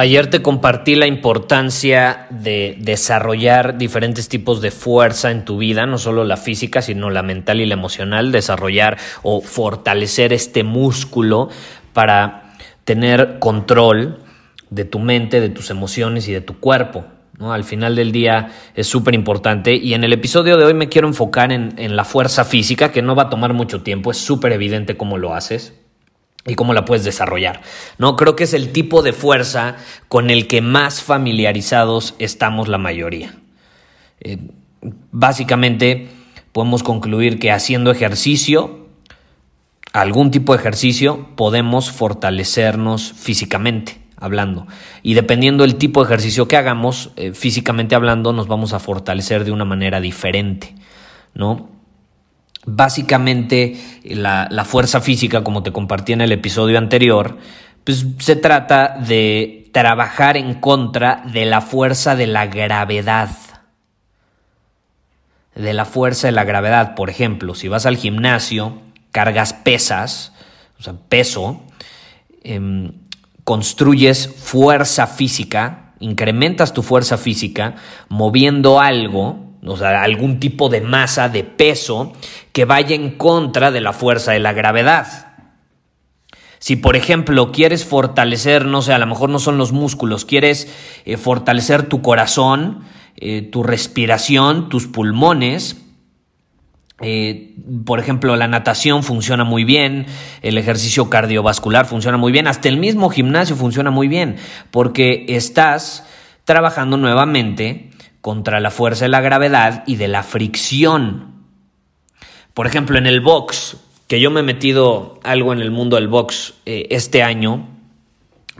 Ayer te compartí la importancia de desarrollar diferentes tipos de fuerza en tu vida, no solo la física, sino la mental y la emocional, desarrollar o fortalecer este músculo para tener control de tu mente, de tus emociones y de tu cuerpo. Al final del día es súper importante y en el episodio de hoy me quiero enfocar en, en la fuerza física, que no va a tomar mucho tiempo, es súper evidente cómo lo haces y cómo la puedes desarrollar. No creo que es el tipo de fuerza con el que más familiarizados estamos la mayoría. Eh, básicamente podemos concluir que haciendo ejercicio, algún tipo de ejercicio, podemos fortalecernos físicamente hablando. Y dependiendo del tipo de ejercicio que hagamos, eh, físicamente hablando, nos vamos a fortalecer de una manera diferente, ¿no? Básicamente, la, la, fuerza física, como te compartí en el episodio anterior, pues se trata de trabajar en contra de la fuerza de la gravedad. De la fuerza de la gravedad. Por ejemplo, si vas al gimnasio, cargas pesas, o sea, peso, eh, construyes fuerza física, incrementas tu fuerza física moviendo algo o sea, algún tipo de masa, de peso, que vaya en contra de la fuerza de la gravedad. Si, por ejemplo, quieres fortalecer, no sé, a lo mejor no son los músculos, quieres eh, fortalecer tu corazón, eh, tu respiración, tus pulmones, eh, por ejemplo, la natación funciona muy bien, el ejercicio cardiovascular funciona muy bien, hasta el mismo gimnasio funciona muy bien, porque estás trabajando nuevamente contra la fuerza de la gravedad y de la fricción. Por ejemplo, en el box, que yo me he metido algo en el mundo del box eh, este año,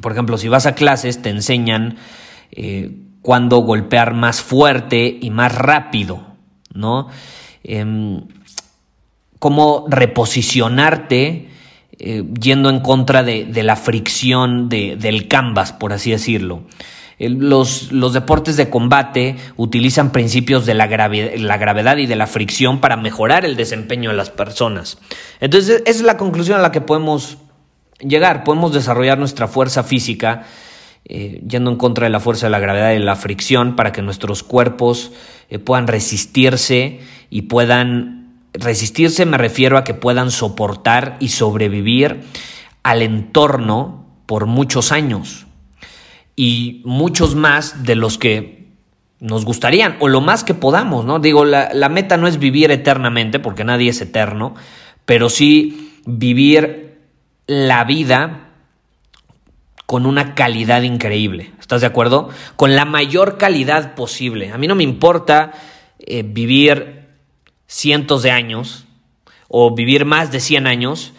por ejemplo, si vas a clases te enseñan eh, cuándo golpear más fuerte y más rápido, ¿no? Em, cómo reposicionarte eh, yendo en contra de, la fricción del canvas, por así decirlo. Los, los, deportes de combate utilizan principios de la, la, gravedad y de la fricción para mejorar el desempeño de las personas. Entonces, esa es la conclusión a la que podemos llegar. Podemos desarrollar nuestra fuerza física eh, yendo en contra de la fuerza de la gravedad y de la fricción para que nuestros cuerpos eh, puedan resistirse y puedan resistirse me refiero a que puedan soportar y sobrevivir al entorno por muchos años y muchos más de los que nos gustarían, o lo más que podamos, ¿no? Digo, la, la meta no es vivir eternamente, porque nadie es eterno, pero sí vivir la vida con una calidad increíble. ¿Estás de acuerdo? Con la mayor calidad posible. A mí no me importa eh, vivir cientos de años o vivir más de 100 años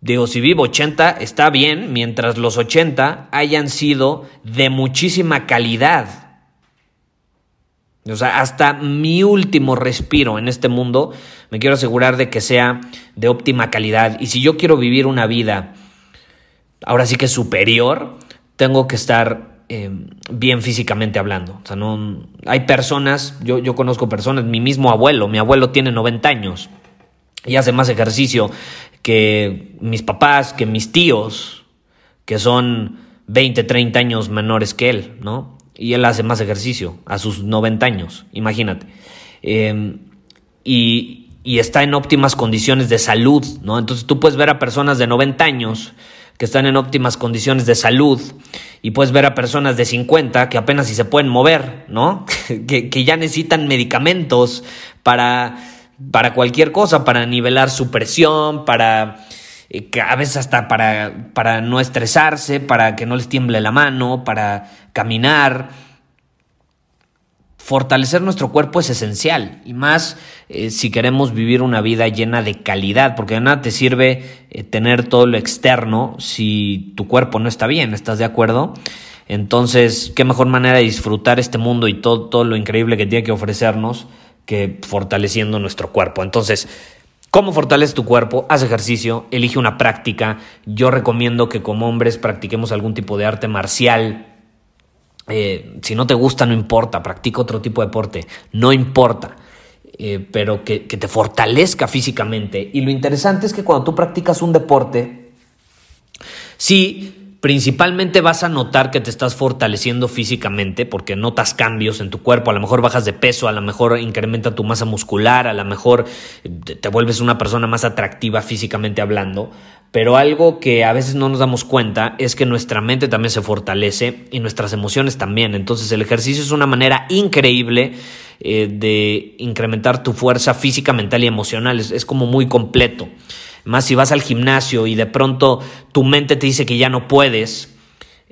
Digo, si vivo 80 está bien, mientras los 80 hayan sido de muchísima calidad. O sea, hasta mi último respiro en este mundo me quiero asegurar de que sea de óptima calidad. Y si yo quiero vivir una vida, ahora sí que superior, tengo que estar eh, bien físicamente hablando. O sea, no, hay personas, yo, yo conozco personas, mi mismo abuelo, mi abuelo tiene 90 años y hace más ejercicio que mis papás, que mis tíos, que son 20, 30 años menores que él, ¿no? Y él hace más ejercicio a sus 90 años, imagínate. Em, y, y está en óptimas condiciones de salud, ¿no? Entonces tú puedes ver a personas de 90 años que están en óptimas condiciones de salud y puedes ver a personas de 50 que apenas si se pueden mover, ¿no? que, ya necesitan medicamentos para, para cualquier cosa, para nivelar su presión, para eh, a veces hasta para, para no estresarse, para que no les tiemble la mano, para caminar fortalecer nuestro cuerpo es esencial y más eh, si queremos vivir una vida llena de calidad, porque de nada te sirve eh, tener todo lo externo si tu cuerpo no está bien, ¿estás de acuerdo? Entonces, qué mejor manera de disfrutar este mundo y todo, todo lo increíble que tiene que ofrecernos que fortaleciendo nuestro cuerpo. Entonces, ¿Cómo fortaleces tu cuerpo? Haz ejercicio, elige una práctica. Yo recomiendo que como hombres practiquemos algún tipo de arte marcial, eh, si no te gusta, no importa, practica otro tipo de deporte, no importa, eh, pero que, que te fortalezca físicamente. Y lo interesante es que cuando tú practicas un deporte, sí principalmente vas a notar que te estás fortaleciendo físicamente porque notas cambios en tu cuerpo, a lo mejor bajas de peso, a lo mejor incrementa tu masa muscular, a lo mejor te vuelves una persona más atractiva físicamente hablando, pero algo que a veces no nos damos cuenta es que nuestra mente también se fortalece y nuestras emociones también. Entonces el ejercicio es una manera increíble eh, de incrementar tu fuerza física, mental y emocional. es como muy completo. Más si vas al gimnasio y de pronto tu mente te dice que ya no puedes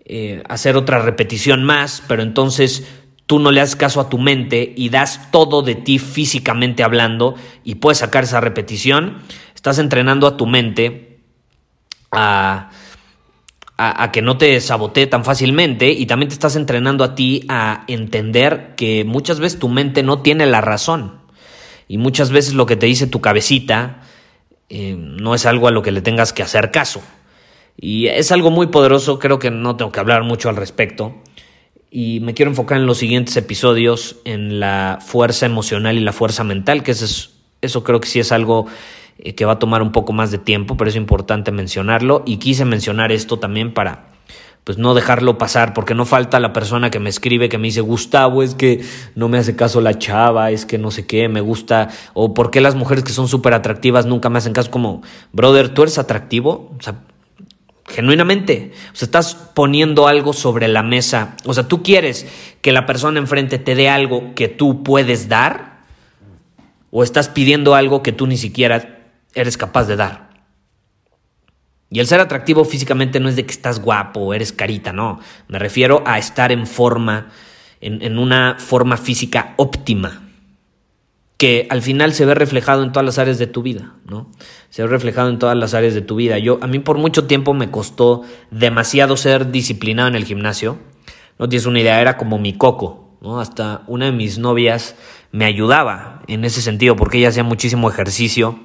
eh, hacer otra repetición más, pero entonces tú no le das caso a tu mente y das todo de ti físicamente hablando y puedes sacar esa repetición, estás entrenando a tu mente a, a, que no te sabotee tan fácilmente y también te estás entrenando a ti a entender que muchas veces tu mente no tiene la razón. Y muchas veces lo que te dice tu cabecita eh, no es algo a lo que le tengas que hacer caso. Y es algo muy poderoso, creo que no tengo que hablar mucho al respecto. Y me quiero enfocar en los siguientes episodios, en la fuerza emocional y la fuerza mental, que es, eso creo que sí es algo eh, que va a tomar un poco más de tiempo, pero es importante mencionarlo. Y quise mencionar esto también para pues no dejarlo pasar, porque no falta la persona que me escribe, que me dice, Gustavo, es que no me hace caso la chava, es que no sé qué, me gusta, o por qué las mujeres que son súper atractivas nunca me hacen caso, como, brother, ¿tú eres atractivo? O sea, genuinamente, o sea, estás poniendo algo sobre la mesa, o sea, tú quieres que la persona enfrente te dé algo que tú puedes dar, o estás pidiendo algo que tú ni siquiera eres capaz de dar. Y el ser atractivo físicamente no es de que estás guapo o eres carita, no. Me refiero a estar en forma, en, una forma física óptima, que al final se ve reflejado en todas las áreas de tu vida, ¿no? Se ve reflejado en todas las áreas de tu vida. Yo, a mí por mucho tiempo me costó demasiado ser disciplinado en el gimnasio. No tienes una idea, era como mi coco, ¿no? Hasta una de mis novias me ayudaba en ese sentido, porque ella hacía muchísimo ejercicio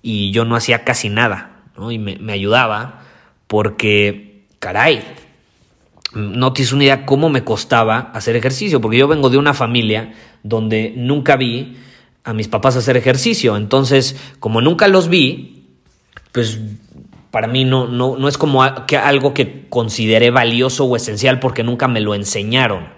y yo no hacía casi nada. Y me, ayudaba porque, caray, no tienes una idea cómo me costaba hacer ejercicio, porque yo vengo de una familia donde nunca vi a mis papás hacer ejercicio. Entonces, como nunca los vi, pues para mí no, no, no es como algo que consideré valioso o esencial porque nunca me lo enseñaron.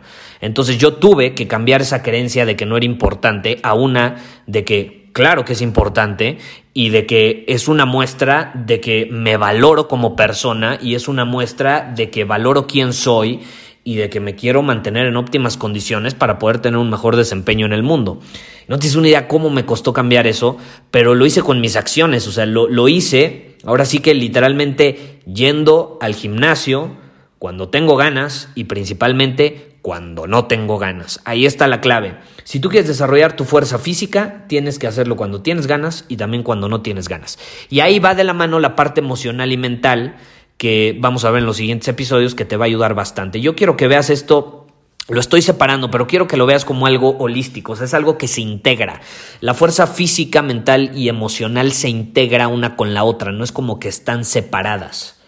Entonces yo tuve que cambiar esa creencia de que no era importante a una de que claro que es importante y de que es una muestra de que me valoro como persona y es una muestra de que valoro quién soy y de que me quiero mantener en óptimas condiciones para poder tener un mejor desempeño en el mundo. No tienes una idea cómo me costó cambiar eso, pero lo hice con mis acciones, o sea, lo, lo hice, ahora sí que literalmente yendo al gimnasio cuando tengo ganas y principalmente cuando no tengo ganas. Ahí está la clave. Si tú quieres desarrollar tu fuerza física, tienes que hacerlo cuando tienes ganas y también cuando no tienes ganas. Y ahí va de la mano la parte emocional y mental que vamos a ver en los siguientes episodios que te va a ayudar bastante. Yo quiero que veas esto lo estoy separando, pero quiero que lo veas como algo holístico, o sea, es algo que se integra. La fuerza física, mental y emocional se integra una con la otra, no es como que están separadas.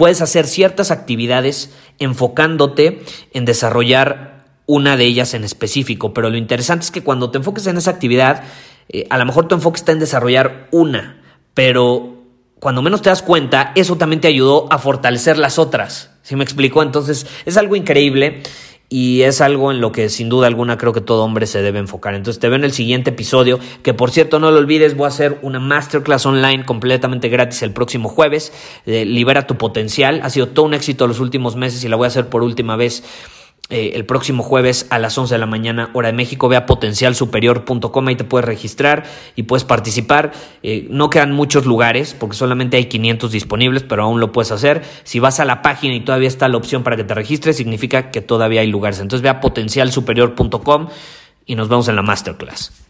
Puedes hacer ciertas actividades enfocándote en desarrollar una de ellas en específico, pero lo interesante es que cuando te enfoques en esa actividad, eh, a lo mejor tu enfoque está en desarrollar una, pero cuando menos te das cuenta, eso también te ayudó a fortalecer las otras. ¿Sí me explico? Entonces es algo increíble y es algo en lo que sin duda alguna creo que todo hombre se debe enfocar. Entonces te veo en el siguiente episodio, que por cierto no lo olvides, voy a hacer una masterclass online completamente gratis el próximo jueves, Libera tu potencial, ha sido todo un éxito los últimos meses y la voy a hacer por última vez eh, el próximo jueves a las 11 de la mañana, hora de México. Ve a potencialsuperior.com, ahí te puedes registrar y puedes participar. Eh, no quedan muchos lugares porque solamente hay 500 disponibles, pero aún lo puedes hacer. Si vas a la página y todavía está la opción para que te registres, significa que todavía hay lugares. Entonces ve a potencialsuperior.com y nos vemos en la masterclass.